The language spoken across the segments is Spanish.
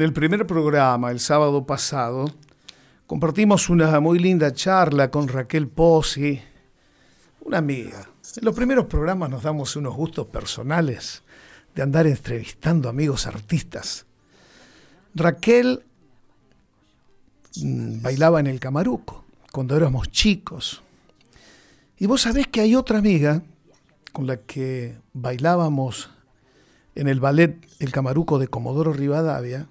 En el primer programa, el sábado pasado, compartimos una muy linda charla con Raquel Pozzi, una amiga. En los primeros programas nos damos unos gustos personales de andar entrevistando amigos artistas. Raquel mm, bailaba en el Camaruco cuando éramos chicos. Y vos sabés que hay otra amiga con la que bailábamos en el ballet El Camaruco de Comodoro Rivadavia,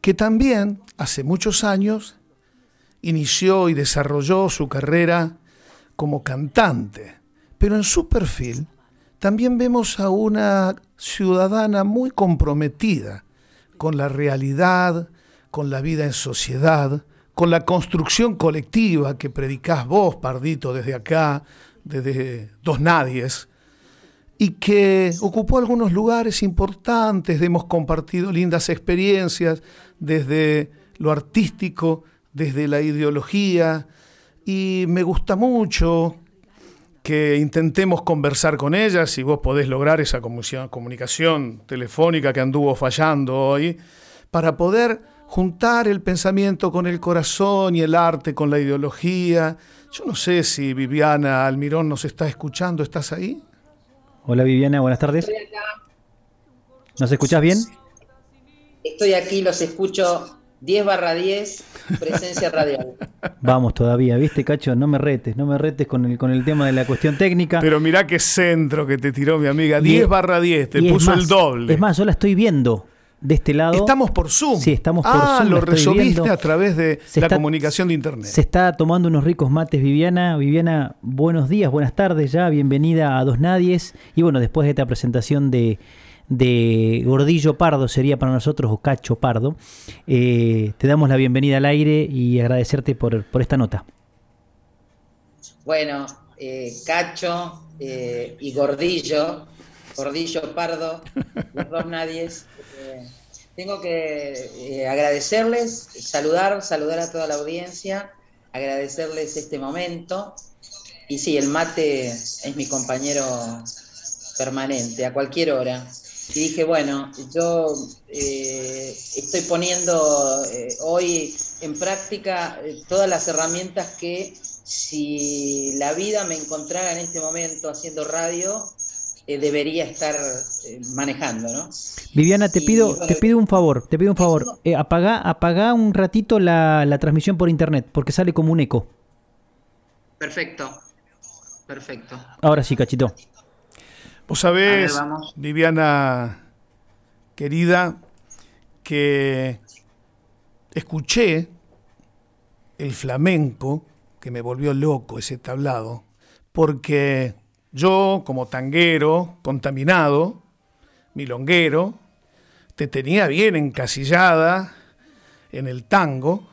que también hace muchos años inició y desarrolló su carrera como cantante. Pero en su perfil también vemos a una ciudadana muy comprometida con la realidad, con la vida en sociedad, con la construcción colectiva que predicás vos, Pardito, desde acá, desde Dos Nadies, y que ocupó algunos lugares importantes, hemos compartido lindas experiencias desde lo artístico, desde la ideología, y me gusta mucho que intentemos conversar con ella, si vos podés lograr esa comunicación telefónica que anduvo fallando hoy, para poder juntar el pensamiento con el corazón y el arte con la ideología. Yo no sé si Viviana Almirón nos está escuchando, ¿estás ahí? Hola Viviana, buenas tardes. ¿Nos escuchás bien? Estoy aquí, los escucho 10 barra 10, presencia radial. Vamos todavía, ¿viste, Cacho? No me retes, no me retes con el, con el tema de la cuestión técnica. Pero mirá qué centro que te tiró mi amiga. 10 barra 10, te puso el doble. Es más, yo la estoy viendo de este lado. Estamos por Zoom. Sí, estamos por ah, Zoom. lo resolviste a través de la comunicación de Internet. Se está tomando unos ricos mates, Viviana. Viviana, buenos días, buenas tardes ya. Bienvenida a Dos Nadies. Y bueno, después de esta presentación de, de Gordillo Pardo, sería para nosotros, o Cacho Pardo, eh, te damos la bienvenida al aire y agradecerte por, por esta nota. Bueno, eh, Cacho eh, y Gordillo Gordillo Pardo, los dos nadies. Eh, tengo que eh, agradecerles, saludar, saludar a toda la audiencia, agradecerles este momento. Y sí, el mate es mi compañero permanente, a cualquier hora. Y dije, bueno, yo eh, estoy poniendo hoy en práctica todas las herramientas que si la vida me encontrara en este momento haciendo radio, eh, debería estar eh, manejando, ¿no? Viviana, te pido, te pido un favor, te pido un favor, eh, apaga, un ratito la, transmisión por internet, porque sale como un eco. Perfecto, perfecto. Ahora sí, cachito. Vos sabés, Viviana, querida, que escuché el flamenco, que me volvió loco ese tablado, porque yo, como tanguero, contaminado, milonguero, te tenía bien encasillada en el tango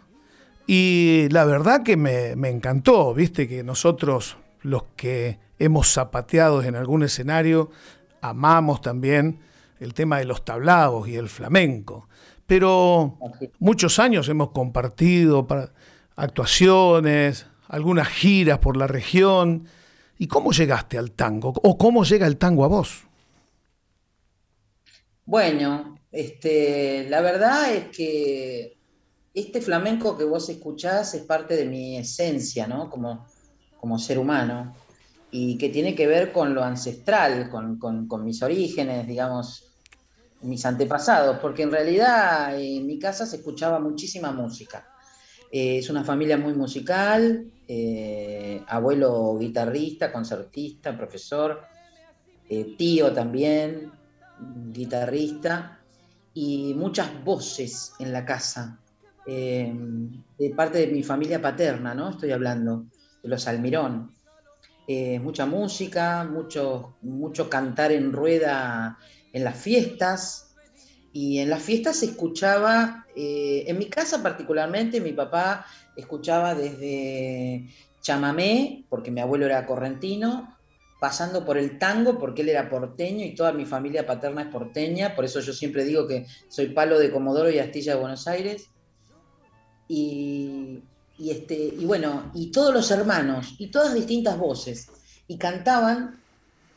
y la verdad que me, encantó, viste que nosotros los que hemos zapateado en algún escenario amamos también el tema de los tablados y el flamenco, pero muchos años hemos compartido actuaciones, algunas giras por la región ¿Y cómo llegaste al tango? ¿O cómo llega el tango a vos? Bueno, este, la verdad es que este flamenco que vos escuchás es parte de mi esencia, ¿no? Como, como ser humano, y que tiene que ver con lo ancestral, con, mis orígenes, digamos, mis antepasados, porque en realidad en mi casa se escuchaba muchísima música. Eh, es una familia muy musical, eh, abuelo guitarrista, concertista, profesor, eh, tío también, guitarrista, y muchas voces en la casa, de parte de mi familia paterna, ¿no? Estoy hablando, de los Almirón. mucha música, mucho, mucho cantar en rueda en las fiestas, y en las fiestas se escuchaba, eh, en mi casa particularmente, mi papá escuchaba desde chamamé, porque mi abuelo era correntino, pasando por el tango, porque él era porteño y toda mi familia paterna es porteña, por eso yo siempre digo que soy palo de Comodoro y Astilla de Buenos Aires. Y, y, este, y bueno, y todos los hermanos, y todas distintas voces, y cantaban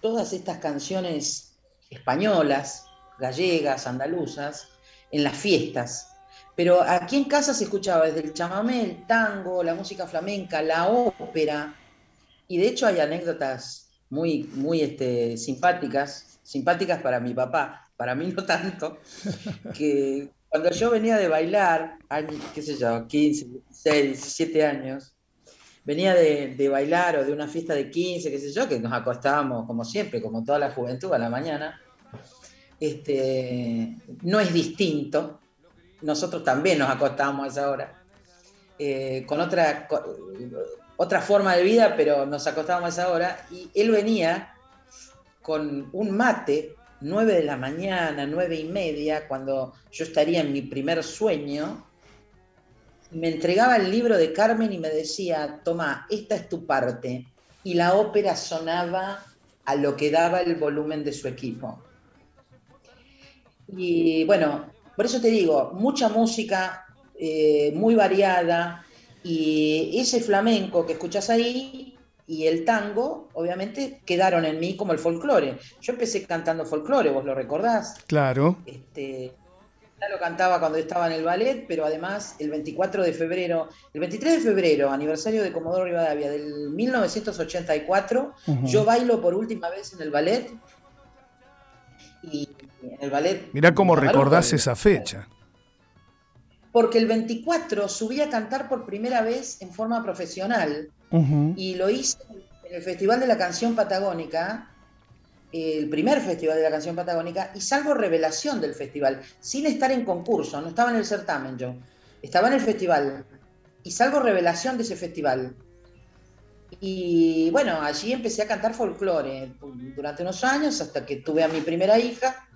todas estas canciones españolas, gallegas, andaluzas, en las fiestas. Pero aquí en casa se escuchaba desde el chamamé, el tango, la música flamenca, la ópera. Y de hecho hay anécdotas muy, muy este, simpáticas, simpáticas para mi papá, para mí no tanto, que cuando yo venía de bailar, qué sé yo, 15, 16, 17 años, venía de, bailar o de una fiesta de 15, qué sé yo, que nos acostábamos como siempre, como toda la juventud a la mañana, este, no es distinto. Nosotros también nos acostábamos a esa hora, eh, con otra, otra forma de vida, pero nos acostábamos a esa hora, y él venía con un mate, 9 de la mañana, nueve y media, cuando yo estaría en mi primer sueño, me entregaba el libro de Carmen y me decía, toma, esta es tu parte. Y la ópera sonaba a lo que daba el volumen de su equipo. Y bueno, por eso te digo, mucha música, eh, muy variada, y ese flamenco que escuchas ahí y el tango, obviamente, quedaron en mí como el folclore. Yo empecé cantando folclore, ¿vos lo recordás? Claro. Este, ya lo cantaba cuando estaba en el ballet, pero además el 24 de febrero, el 23 de febrero, aniversario de Comodoro Rivadavia del 1984, yo bailo por última vez en el ballet. Y en el ballet. Mirá cómo recordás esa fecha. Porque el 24 subí a cantar por primera vez en forma profesional y lo hice en el Festival de la Canción Patagónica el primer festival de la canción patagónica y salgo revelación del festival, sin estar en concurso, no estaba en el certamen yo, estaba en el festival y salgo revelación de ese festival. Y bueno, allí empecé a cantar folclore durante unos años hasta que tuve a mi primera hija.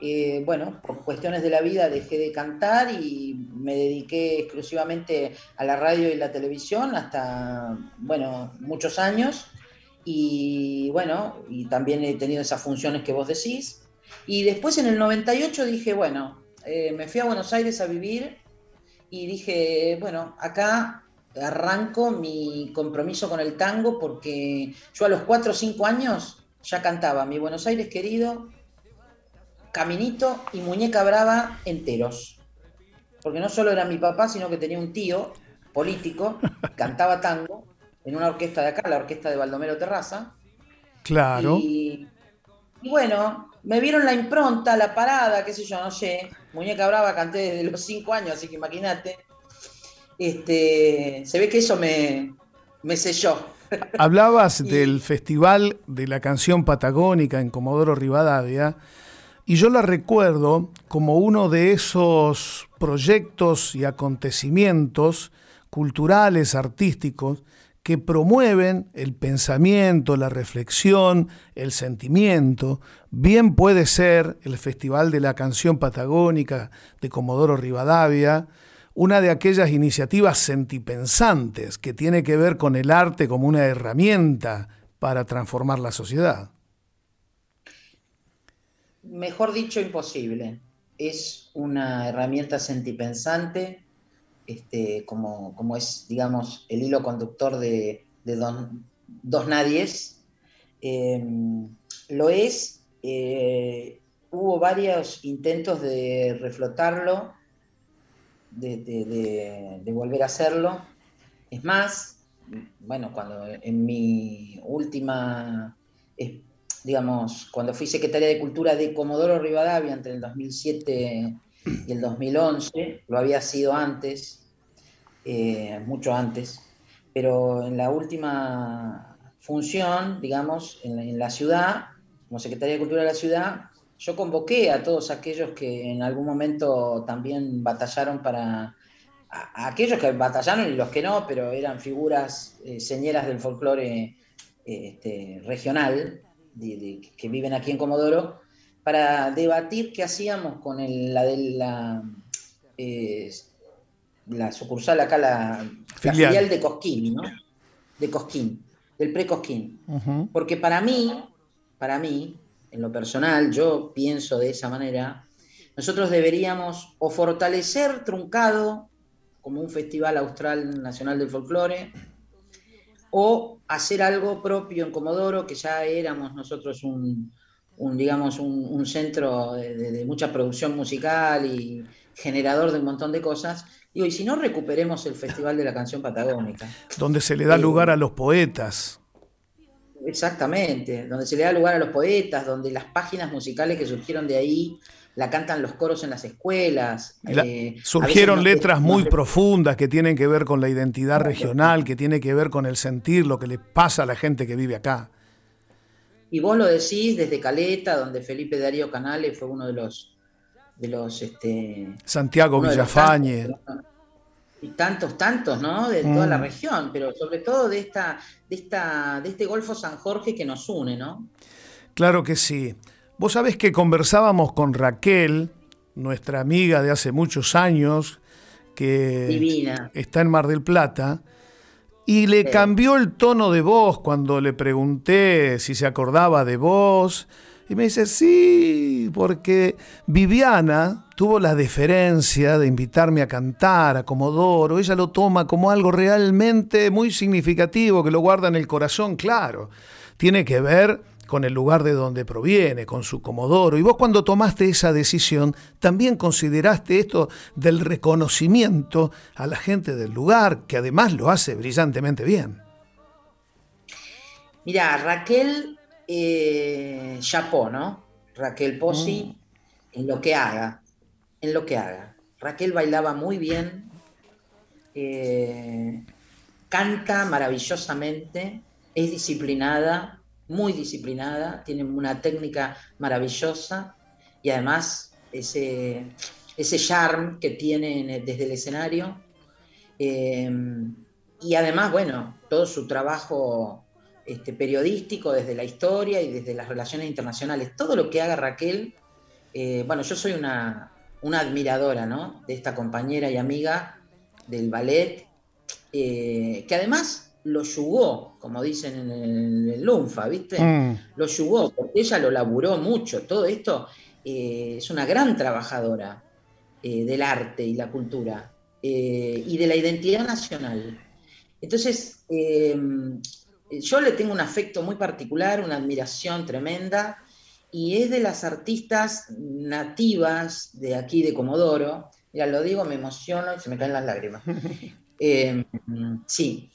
Eh, bueno, por cuestiones de la vida dejé de cantar y me dediqué exclusivamente a la radio y la televisión hasta, bueno, muchos años y bueno, y también he tenido esas funciones que vos decís. Y después en el 98 dije, bueno, eh, me fui a Buenos Aires a vivir y dije, bueno, acá arranco mi compromiso con el tango porque yo a los 4 o 5 años ya cantaba Mi Buenos Aires querido, Caminito y Muñeca Brava enteros. Porque no solo era mi papá, sino que tenía un tío político, cantaba tango en una orquesta de acá, la orquesta de Baldomero Terraza. Claro. Y, bueno, me vieron la impronta, la parada, qué sé yo, no sé. Muñeca Brava canté desde los cinco años, así que imagínate. Este, se ve que eso me, me selló. Hablabas del Festival de la Canción Patagónica en Comodoro Rivadavia, y yo la recuerdo como uno de esos proyectos y acontecimientos culturales, artísticos, que promueven el pensamiento, la reflexión, el sentimiento. Bien puede ser el Festival de la Canción Patagónica de Comodoro Rivadavia, una de aquellas iniciativas sentipensantes que tiene que ver con el arte como una herramienta para transformar la sociedad. Mejor dicho, imposible. Es una herramienta sentipensante este, como, como, es, digamos, el hilo conductor de, Dos Nadies. Em, lo es, eh, hubo varios intentos de reflotarlo, de, volver a hacerlo. Es más, bueno, cuando en mi última, digamos, cuando fui secretaria de Cultura de Comodoro Rivadavia entre el 2007 y el 2011, lo había sido antes, eh, mucho antes, pero en la última función, digamos, en la, ciudad, como Secretaría de Cultura de la ciudad, yo convoqué a todos aquellos que en algún momento también batallaron para, a, aquellos que batallaron y los que no, pero eran figuras eh, señeras del folclore este, regional, que viven aquí en Comodoro, para debatir qué hacíamos con la de la, eh, la sucursal acá, la filial, de Cosquín, ¿no? De Cosquín, del pre-Cosquín. Porque para mí, para mí, en lo personal, yo pienso de esa manera, nosotros deberíamos o fortalecer Truncado como un festival austral nacional del folclore, o hacer algo propio en Comodoro, que ya éramos nosotros un, un digamos, un, centro de, mucha producción musical y generador de un montón de cosas. Digo, y si no recuperemos el Festival de la Canción Patagónica. Donde se le da lugar a los poetas. Exactamente, donde se le da lugar a los poetas, donde las páginas musicales que surgieron de ahí la cantan los coros en las escuelas. Eh, surgieron letras muy profundas que tienen que ver con la identidad regional, que tiene que ver con el sentir, lo que le pasa a la gente que vive acá. Y vos lo decís desde Caleta, donde Felipe Darío Canales fue uno de los de los este, Santiago Villafañe. y tantos, tantos, ¿no? De toda la mm. región, pero sobre todo de esta, de esta, de este Golfo San Jorge que nos une, ¿no? Claro que sí. Vos sabés que conversábamos con Raquel, nuestra amiga de hace muchos años, que está en Mar del Plata, y le cambió el tono de voz cuando le pregunté si se acordaba de vos. Y me dice, sí, porque Viviana tuvo la deferencia de invitarme a cantar a Comodoro. Ella lo toma como algo realmente muy significativo, que lo guarda en el corazón, claro. Tiene que ver con el lugar de donde proviene, con su comodoro. Y vos cuando tomaste esa decisión, también consideraste esto del reconocimiento a la gente del lugar, que además lo hace brillantemente bien. Mira, Raquel eh, Chapó, ¿no? Raquel Pozzi, mm. en lo que haga, en lo que haga. Raquel bailaba muy bien, eh, canta maravillosamente, es disciplinada, muy disciplinada, tiene una técnica maravillosa y además ese, ese charm que tiene desde el escenario. Em, y además, bueno, todo su trabajo este, periodístico desde la historia y desde las relaciones internacionales, todo lo que haga Raquel, eh, bueno, yo soy una, una admiradora ¿no? de esta compañera y amiga del ballet, eh, que además lo yugó, como dicen en el, Lunfa, ¿viste? Mm. Lo yugó, porque ella lo laburó mucho. Todo esto eh, es una gran trabajadora eh, del arte y la cultura eh, y de la identidad nacional. Entonces, yo le tengo un afecto muy particular, una admiración tremenda, y es de las artistas nativas de aquí de Comodoro. Ya lo digo, me emociono y se me caen las lágrimas. sí,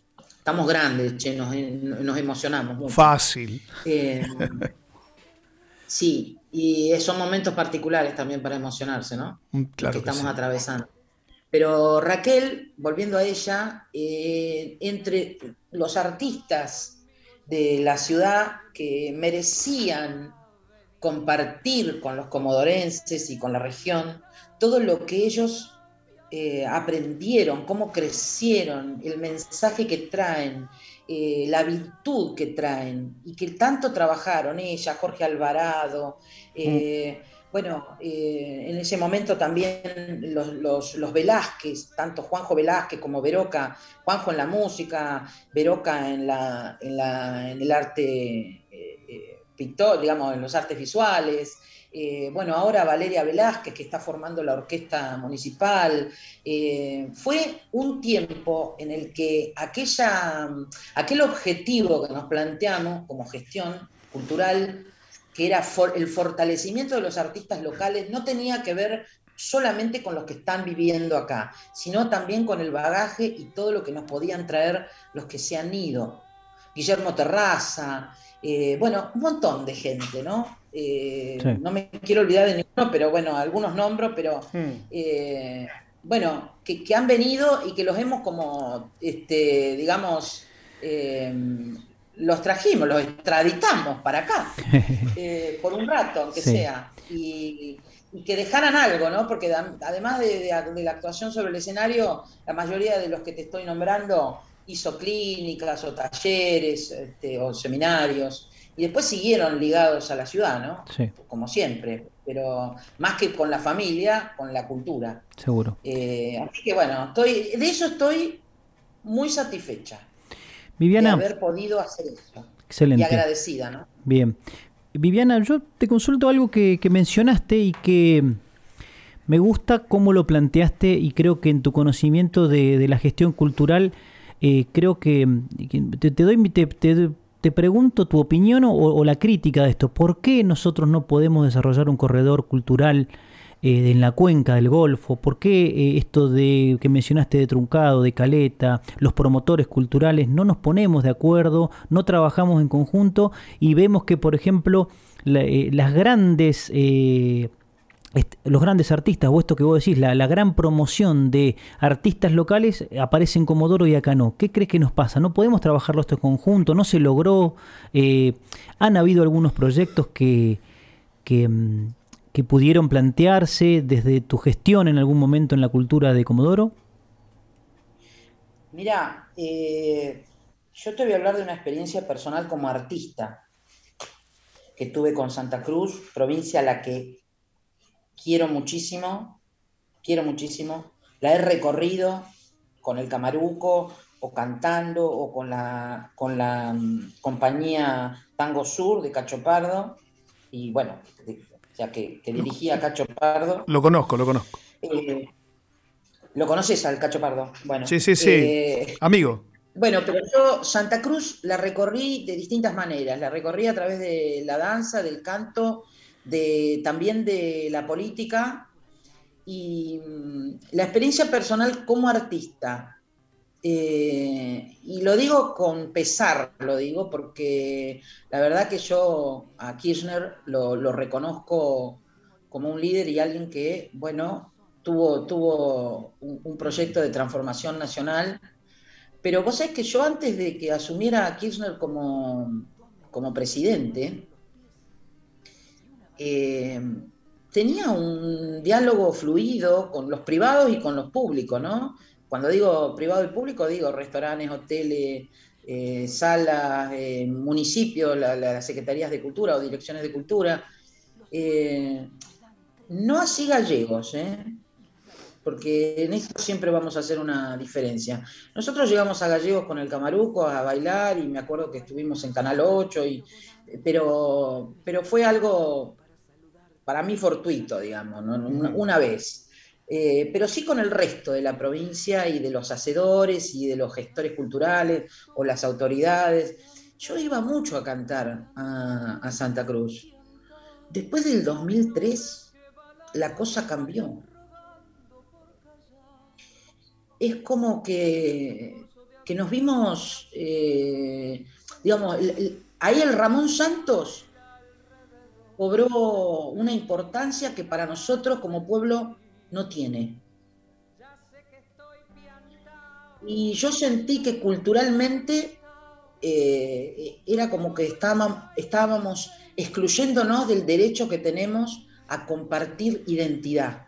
estamos grandes, che, nos, emocionamos. Fácil. Eh, sí, y son momentos particulares también para emocionarse, ¿no? Mm, claro. Que, estamos atravesando. Pero Raquel, volviendo a ella, eh, entre los artistas de la ciudad que merecían compartir con los comodorenses y con la región todo lo que ellos eh, aprendieron, cómo crecieron, el mensaje que traen, eh, la virtud que traen y que tanto trabajaron ella, Jorge Alvarado. Eh, mm. Bueno, en ese momento también los, los, Velázquez, tanto Juanjo Velázquez como Veroca, Juanjo en la música, Veroca en, la, en, la, en el arte pictor, digamos, en los artes visuales, eh, bueno, ahora Valeria Velázquez, que está formando la orquesta municipal. Eh, fue un tiempo en el que aquella, aquel objetivo que nos planteamos como gestión cultural, que era el fortalecimiento de los artistas locales, no tenía que ver solamente con los que están viviendo acá, sino también con el bagaje y todo lo que nos podían traer los que se han ido. Guillermo Terraza, eh, bueno, un montón de gente, ¿no? Eh, no me quiero olvidar de ninguno, pero bueno, algunos nombros, pero hmm. eh, bueno, que, han venido y que los hemos como, este, digamos, los trajimos, los extraditamos para acá, por un rato, aunque sea, y, que dejaran algo, ¿no? Porque además de, la actuación sobre el escenario, la mayoría de los que te estoy nombrando hizo clínicas o talleres este, o seminarios y después siguieron ligados a la ciudad, ¿no? Sí. Como siempre, pero más que con la familia, con la cultura. Seguro. Eh, así que bueno, estoy, de eso estoy muy satisfecha. Viviana. De haber podido hacer eso. Excelente. Y agradecida, ¿no? Bien. Viviana, yo te consulto algo que, mencionaste y que me gusta cómo lo planteaste y creo que en tu conocimiento de, de la gestión cultural eh, creo que te, doy, te, te pregunto tu opinión o, la crítica de esto. ¿Por qué nosotros no podemos desarrollar un corredor cultural eh, en la cuenca del Golfo? ¿Por qué eh, esto de que mencionaste de Truncado, de Caleta, los promotores culturales, no nos ponemos de acuerdo, no trabajamos en conjunto y vemos que, por ejemplo, las grandes los grandes artistas, o esto que vos decís, la, gran promoción de artistas locales aparece en Comodoro y acá no. ¿Qué crees que nos pasa? ¿No podemos trabajarlo esto en conjunto? ¿No se logró? Eh, ¿Han habido algunos proyectos que, mm, que, pudieron plantearse desde tu gestión en algún momento en la cultura de Comodoro? Mira, eh, yo te voy a hablar de una experiencia personal como artista que tuve con Santa Cruz, provincia a la que quiero muchísimo, quiero muchísimo. La he recorrido con el Camaruco o cantando o con la, con la mm, compañía Tango Sur de Cacho Pardo. Y bueno, ya que, dirigía Cacho Pardo. Lo conozco, lo conozco. Eh, ¿Lo conoces al Cacho Pardo? Bueno, sí, sí, sí. Eh, Amigo. Bueno, pero yo Santa Cruz la recorrí de distintas maneras. La recorrí a través de la danza, del canto, de, también de la política y mm, la experiencia personal como artista. Eh, y lo digo con pesar, lo digo porque la verdad que yo a Kirchner lo, reconozco como un líder y alguien que, bueno, tuvo, tuvo un, proyecto de transformación nacional. Pero vos sabés que yo antes de que asumiera a Kirchner como, como presidente, eh, tenía un diálogo fluido con los privados y con los públicos, ¿no? Cuando digo privado y público, digo restaurantes, hoteles, eh, salas, eh, municipios, las secretarías de cultura o direcciones de cultura. no así gallegos, porque en esto siempre vamos a hacer una diferencia. Nosotros llegamos a Gallegos con el Camaruco a bailar y me acuerdo que estuvimos en Canal 8, y, pero, pero fue algo para mí fortuito, digamos, una, vez. Eh, pero sí con el resto de la provincia y de los hacedores y de los gestores culturales o las autoridades. Yo iba mucho a cantar a, Santa Cruz. Después del 2003, la cosa cambió. Es como que, que nos vimos, eh, digamos, ahí el Ramón Santos cobró una importancia que para nosotros como pueblo no tiene. Y yo sentí que culturalmente eh, era como que estábamos, estábamos excluyéndonos del derecho que tenemos a compartir identidad.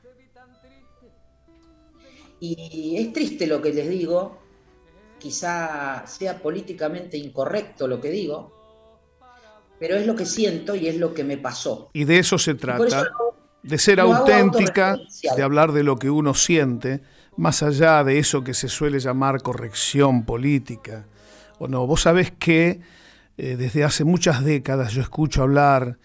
Y es triste lo que les digo, quizá sea políticamente incorrecto lo que digo, pero es lo que siento y es lo que me pasó. Y de eso se trata, de ser auténtica, de hablar de lo que uno siente, más allá de eso que se suele llamar corrección política. O no, vos sabés que eh, desde hace muchas décadas yo escucho hablar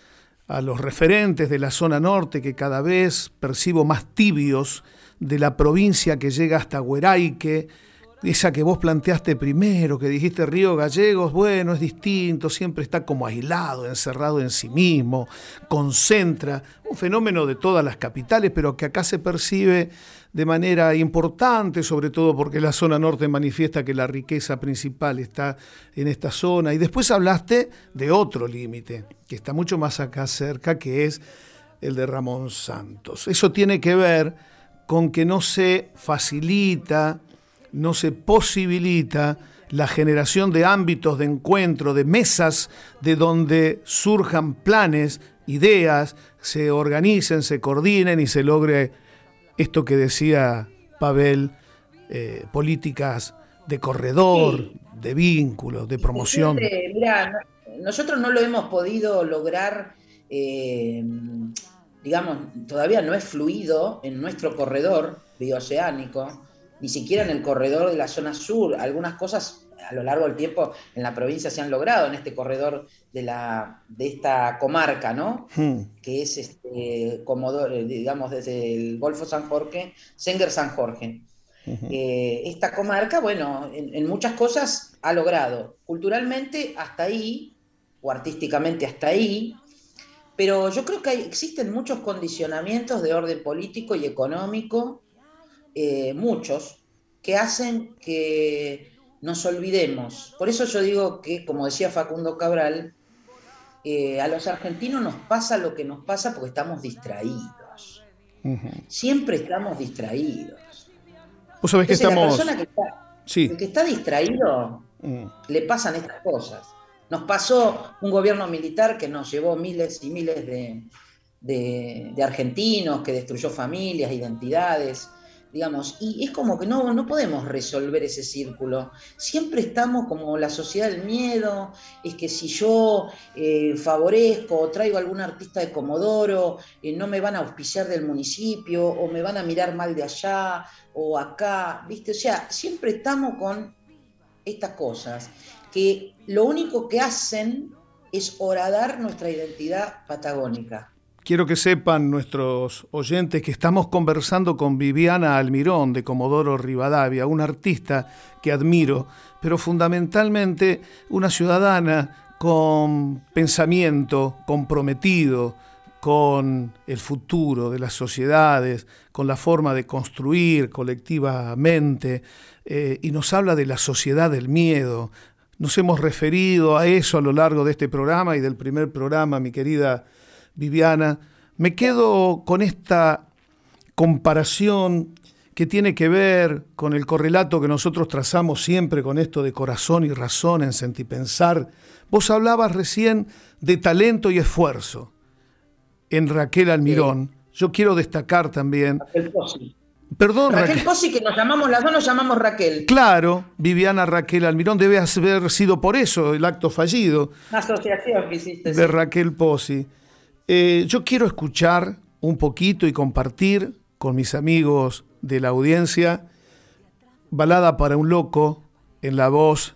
a los referentes de la zona norte que cada vez percibo más tibios de la provincia que llega hasta Hueraique, esa que vos planteaste primero, que dijiste Río Gallegos, bueno, es distinto, siempre está como aislado, encerrado en sí mismo, concentra, un fenómeno de todas las capitales, pero que acá se percibe de manera importante, sobre todo porque la zona norte manifiesta que la riqueza principal está en esta zona. Y después hablaste de otro límite, que está mucho más acá cerca, que es el de Ramón Santos. Eso tiene que ver con que no se facilita no se posibilita la generación de ámbitos de encuentro, de mesas de donde surjan planes, ideas, se organicen, se coordinen y se logre esto que decía Pavel, eh, políticas de corredor, de vínculos, de promoción. Mira, nosotros no lo hemos podido lograr, eh, digamos, todavía no es fluido en nuestro corredor bioceánico ni siquiera en el corredor de la zona sur. Algunas cosas a lo largo del tiempo en la provincia se han logrado en este corredor de, la, de esta comarca, ¿no? Hmm. Que es este, Comodoro, digamos, desde el Golfo San Jorge, Senger San Jorge. Eh, esta comarca, bueno, en, muchas cosas ha logrado. Culturalmente hasta ahí, o artísticamente hasta ahí, pero yo creo que existen muchos condicionamientos de orden político y económico, eh, muchos, que hacen que nos olvidemos. Por eso yo digo que, como decía Facundo Cabral, eh, a los argentinos nos pasa lo que nos pasa porque estamos distraídos. Siempre estamos distraídos. Vos sabés que estamos... La persona que está, el que está distraído mm. le pasan estas cosas. Nos pasó un gobierno militar que nos llevó miles y miles de argentinos, que destruyó familias, identidades, digamos, y es como que no, no podemos resolver ese círculo. Siempre estamos como la sociedad del miedo, es que si yo eh, favorezco o traigo a algún artista de Comodoro, eh, no me van a auspiciar del municipio, o me van a mirar mal de allá, o acá, ¿viste? O sea, siempre estamos con estas cosas, que lo único que hacen es horadar nuestra identidad patagónica. Quiero que sepan nuestros oyentes que estamos conversando con Viviana Almirón de Comodoro Rivadavia, una artista que admiro, pero fundamentalmente una ciudadana con pensamiento comprometido con el futuro de las sociedades, con la forma de construir colectivamente, eh, y nos habla de la sociedad del miedo. Nos hemos referido a eso a lo largo de este programa y del primer programa, mi querida Viviana, me quedo con esta comparación que tiene que ver con el correlato que nosotros trazamos siempre con esto de corazón y razón en sentipensar. Vos hablabas recién de talento y esfuerzo en Raquel Almirón. Yo quiero destacar también. Raquel. Perdón, Raquel, Posi, que nos llamamos, las dos nos llamamos Raquel. Claro, Viviana Raquel Almirón, debe haber sido por eso el acto fallido. asociación que hiciste. De Raquel Posi. Eh, yo quiero escuchar un poquito y compartir con mis amigos de la audiencia Balada para un loco en la voz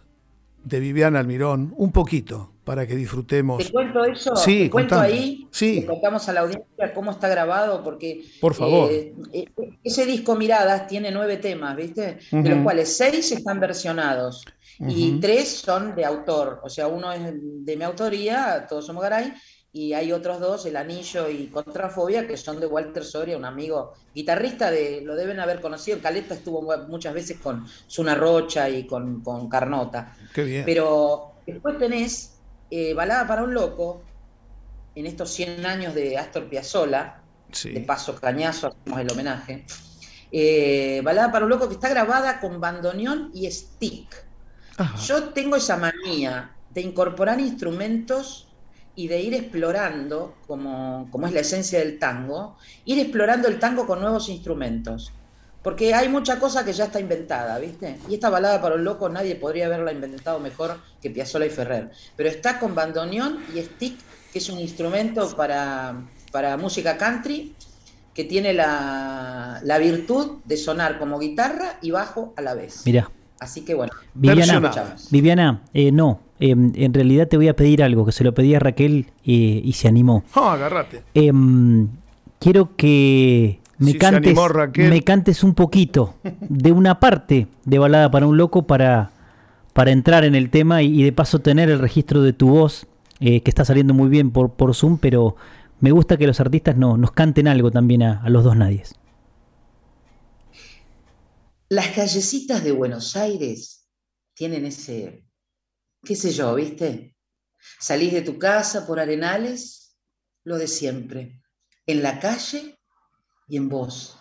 de Viviana Almirón, un poquito para que disfrutemos. ¿Te cuento eso? Sí, ¿Te cuento ahí? Sí. contamos a la audiencia cómo está grabado, porque. Por favor. Eh, eh, ese disco Miradas tiene nueve temas, ¿viste? De los cuales seis están versionados y tres son de autor. O sea, uno es de mi autoría, Todos Somos Garay, y hay otros dos, El Anillo y Contrafobia, que son de Walter Soria, un amigo guitarrista, de lo deben haber conocido. Caleta estuvo muchas veces con Zuna Rocha y con, Carnota. Qué bien. Pero después tenés eh, Balada para un Loco, en estos 100 años de Astor Piazzolla, de paso cañazo, hacemos el homenaje. Eh, Balada para un Loco que está grabada con bandoneón y stick. Yo tengo esa manía de incorporar instrumentos y de ir explorando, como, como, es la esencia del tango, ir explorando el tango con nuevos instrumentos. Porque hay mucha cosa que ya está inventada, ¿viste? Y esta balada para un loco nadie podría haberla inventado mejor que Piazzolla y Ferrer. Pero está con bandoneón y stick, que es un instrumento para, para música country, que tiene la, la virtud de sonar como guitarra y bajo a la vez. Mira. Así que bueno. Viviana, Viviana eh, no, em, en realidad te voy a pedir algo, que se lo pedí a Raquel eh, y se animó. Ah, agarrate. Em, quiero que me, cantes, me cantes un poquito de una parte de Balada para un Loco para, para entrar en el tema y, de paso tener el registro de tu voz, eh, que está saliendo muy bien por, por Zoom, pero me gusta que los artistas no, nos canten algo también a, a los dos nadies. Las callecitas de Buenos Aires tienen ese, qué sé yo, ¿viste? Salís de tu casa por arenales, lo de siempre, en la calle y en vos.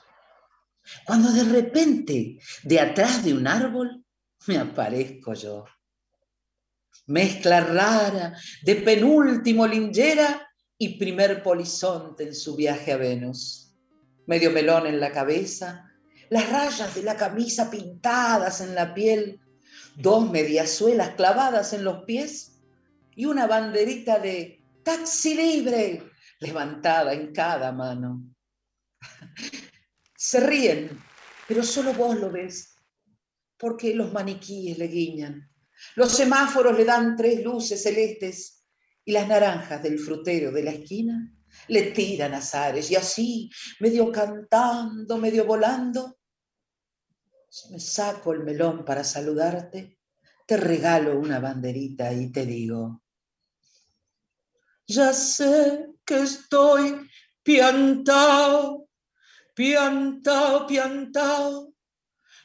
Cuando de repente, de atrás de un árbol, me aparezco yo. Mezcla rara de penúltimo lingera y primer polizonte en su viaje a Venus. Medio melón en la cabeza, las rayas de la camisa pintadas en la piel, dos mediasuelas clavadas en los pies y una banderita de taxi libre levantada en cada mano. Se ríen, pero solo vos lo ves, porque los maniquíes le guiñan. Los semáforos le dan tres luces celestes y las naranjas del frutero de la esquina le tiran azares y así, medio cantando, medio volando, Si me saco el melón para saludarte, te regalo una banderita y te digo, ya sé que estoy piantao, piantao, piantao.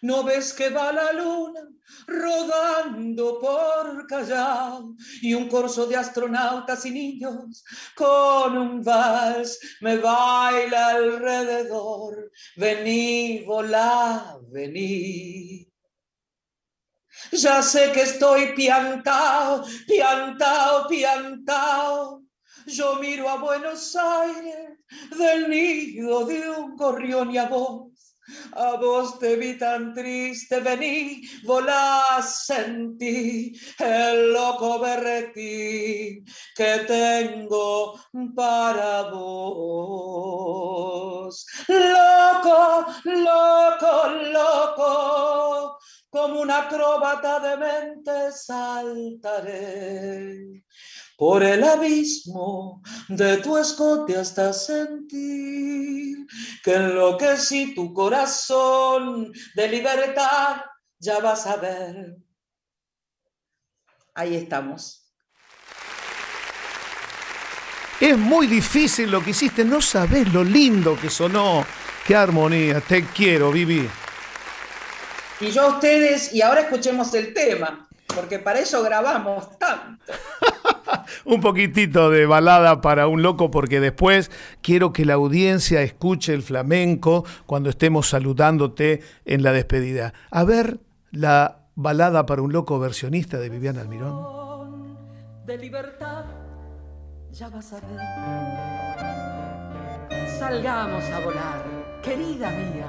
¿No ves que va la luna rodando por Callao y un corso de astronautas y niños con un vals me baila alrededor? Vení, volá, vení. Ya sé que estoy piantao, piantao, piantao yo miro a Buenos Aires del nido de un gorrión y a vos. A vos te vi tan triste, vení, volás, sentí el loco berretín que tengo para vos. Loco, loco, loco, como un acróbata de mente saltaré por el abismo de tu escote hasta sentir que enloquecí tu corazón de libertad, ya vas a ver. Ahí estamos. Es muy difícil lo que hiciste, no sabes lo lindo que sonó. Qué armonía, te quiero, Vivi. Y yo a ustedes, y ahora escuchemos el tema, porque para eso grabamos tanto. un poquitito de balada para un loco porque después quiero que la audiencia escuche el flamenco cuando estemos saludándote en la despedida. A ver la balada para un loco versionista de Viviana Almirón. De libertad, ya vas a ver. Salgamos a volar, querida mía.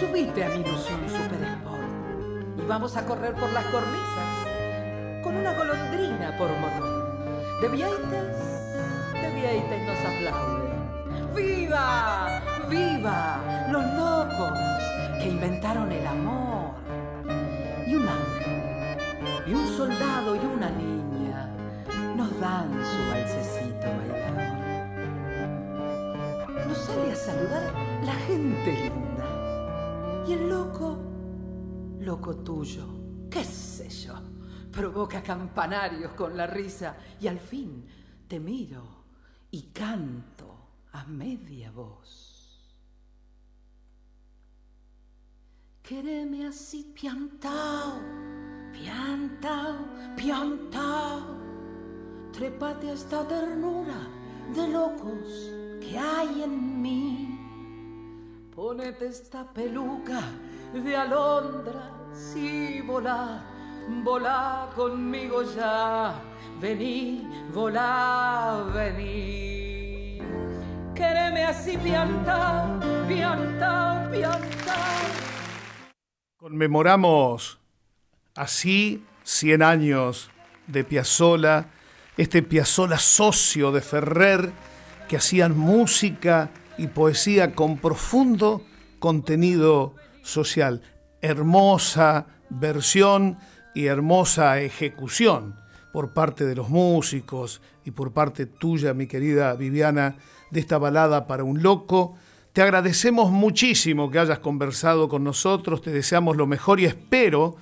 Subite a mi ilusión Super Sport y vamos a correr por las cornisas con una golondrina por motor. De Vieites, de Vieites nos aplauden. ¡Viva! ¡Viva! Los locos que inventaron el amor. Y un ángel, y un soldado y una niña nos dan su balsecito bailador. Nos sale a saludar la gente linda. Y el loco, loco tuyo, qué sé yo provoca campanarios con la risa y al fin te miro y canto a media voz. Quereme así piantao, piantao, piantao, trepate a esta ternura de locos que hay en mí. Ponete esta peluca de alondras y volar volá conmigo ya, vení, volá, vení. Quereme así piantao, piantao, piantao. Conmemoramos así 100 años de Piazzola, este Piazzola socio de Ferrer, que hacían música y poesía con profundo contenido social. Hermosa versión y hermosa ejecución por parte de los músicos y por parte tuya, mi querida Viviana, de esta balada para un loco. Te agradecemos muchísimo que hayas conversado con nosotros, te deseamos lo mejor y espero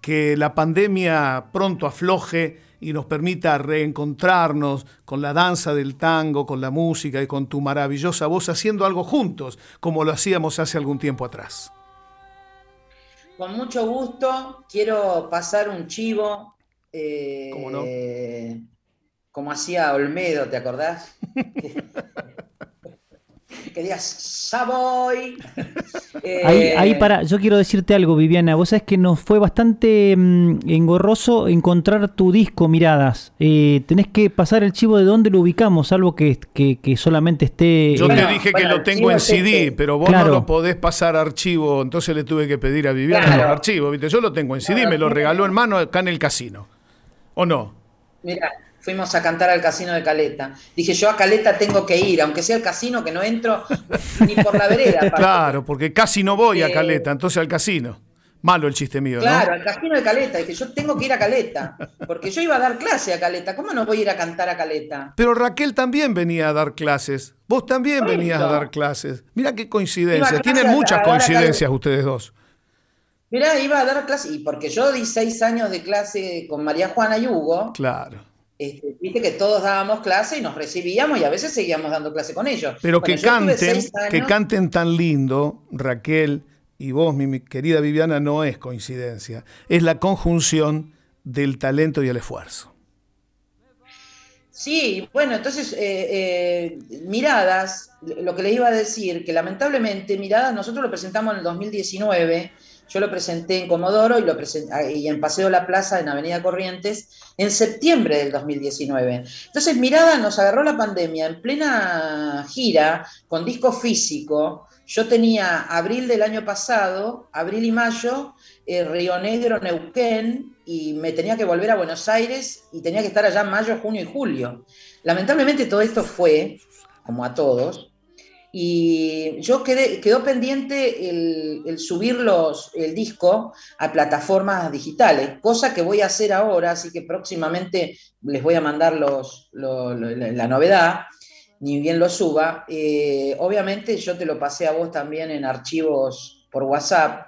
que la pandemia pronto afloje y nos permita reencontrarnos con la danza del tango, con la música y con tu maravillosa voz haciendo algo juntos, como lo hacíamos hace algún tiempo atrás. Con mucho gusto, quiero pasar un chivo. Eh, ¿Cómo no? Como hacía Olmedo, ¿te acordás? Querías Savoy. ahí, para, yo quiero decirte algo, Viviana. Vos sabés que nos fue bastante mm, engorroso encontrar tu disco, Miradas. Eh, tenés que pasar el chivo de dónde lo ubicamos, algo que, que, solamente esté. Yo te dije que lo tengo en CD, pero vos no lo podés pasar archivo, entonces le tuve que pedir a Viviana el archivo. ¿viste? Yo lo tengo en CD, me lo regaló en mano acá en el casino. ¿O no? Mira, fuimos a cantar al casino de Caleta. Dije, yo a Caleta tengo que ir, aunque sea el casino que no entro ni por la vereda. Claro, porque casi no voy a Caleta, entonces al casino. Malo el chiste mío, claro, al casino de Caleta. Dije, yo tengo que ir a Caleta, porque yo iba a dar clase a Caleta. ¿Cómo no voy a ir a cantar a Caleta? Pero Raquel también venía a dar clases. Vos también venías a dar clases. Mira qué coincidencia. Tienen muchas coincidencias ustedes dos. Mirá, iba a dar clase, y porque yo di seis años de clase con María Juana y Hugo. Claro. Este, viste que todos dábamos clase y nos recibíamos y a veces seguíamos dando clase con ellos. Pero que canten, que canten tan lindo, Raquel y vos, mi, querida Viviana, no es coincidencia. Es la conjunción del talento y el esfuerzo. Sí, bueno, entonces, eh, eh, Miradas, lo que les iba a decir, que lamentablemente Miradas nosotros lo presentamos en el 2019 yo lo presenté en Comodoro y, lo ah, y en Paseo La Plaza, en Avenida Corrientes, en septiembre del 2019. Entonces, Mirada nos agarró la pandemia en plena gira, con disco físico. Yo tenía abril del año pasado, abril y mayo, eh, Río Negro, Neuquén, y me tenía que volver a Buenos Aires y tenía que estar allá en mayo, junio y julio. Lamentablemente todo esto fue, como a todos, y yo quedé, quedó pendiente el, subir los, el disco a plataformas digitales, cosa que voy a hacer ahora, así que próximamente les voy a mandar los, la, novedad, ni bien lo suba. Eh, obviamente yo te lo pasé a vos también en archivos por WhatsApp,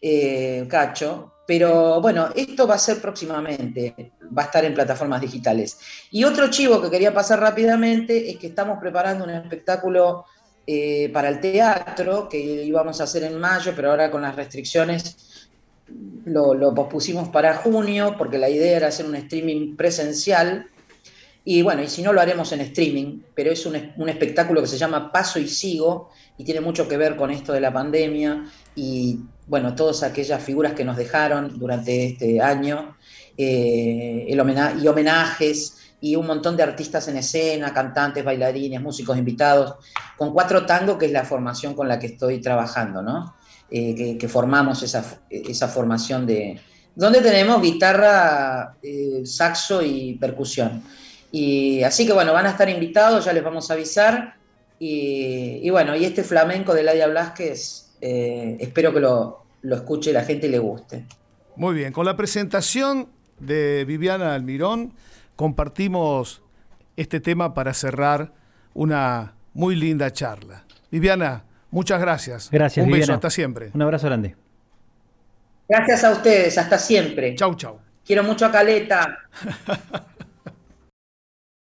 eh, Cacho, pero bueno, esto va a ser próximamente, va a estar en plataformas digitales. Y otro chivo que quería pasar rápidamente es que estamos preparando un espectáculo eh, para el teatro, que íbamos a hacer en mayo, pero ahora con las restricciones lo, pospusimos para junio, porque la idea era hacer un streaming presencial. Y bueno, y si no lo haremos en streaming, pero es un, espectáculo que se llama Paso y Sigo y tiene mucho que ver con esto de la pandemia y bueno, todas aquellas figuras que nos dejaron durante este año eh, el y homenajes y un montón de artistas en escena, cantantes, bailarines, músicos invitados, con cuatro tango, que es la formación con la que estoy trabajando, ¿no? Eh, que, formamos esa, esa, formación de... donde tenemos guitarra, eh, saxo y percusión. Y así que bueno, van a estar invitados, ya les vamos a avisar. Y, bueno, y este flamenco de Ladia Blasquez, eh, espero que lo, lo escuche la gente y le guste. Muy bien, con la presentación de Viviana Almirón, compartimos este tema para cerrar una muy linda charla. Viviana, muchas gracias. Gracias. Un beso, hasta siempre. Un abrazo grande. Gracias a ustedes, hasta siempre. Chau, chau. Quiero mucho a Caleta.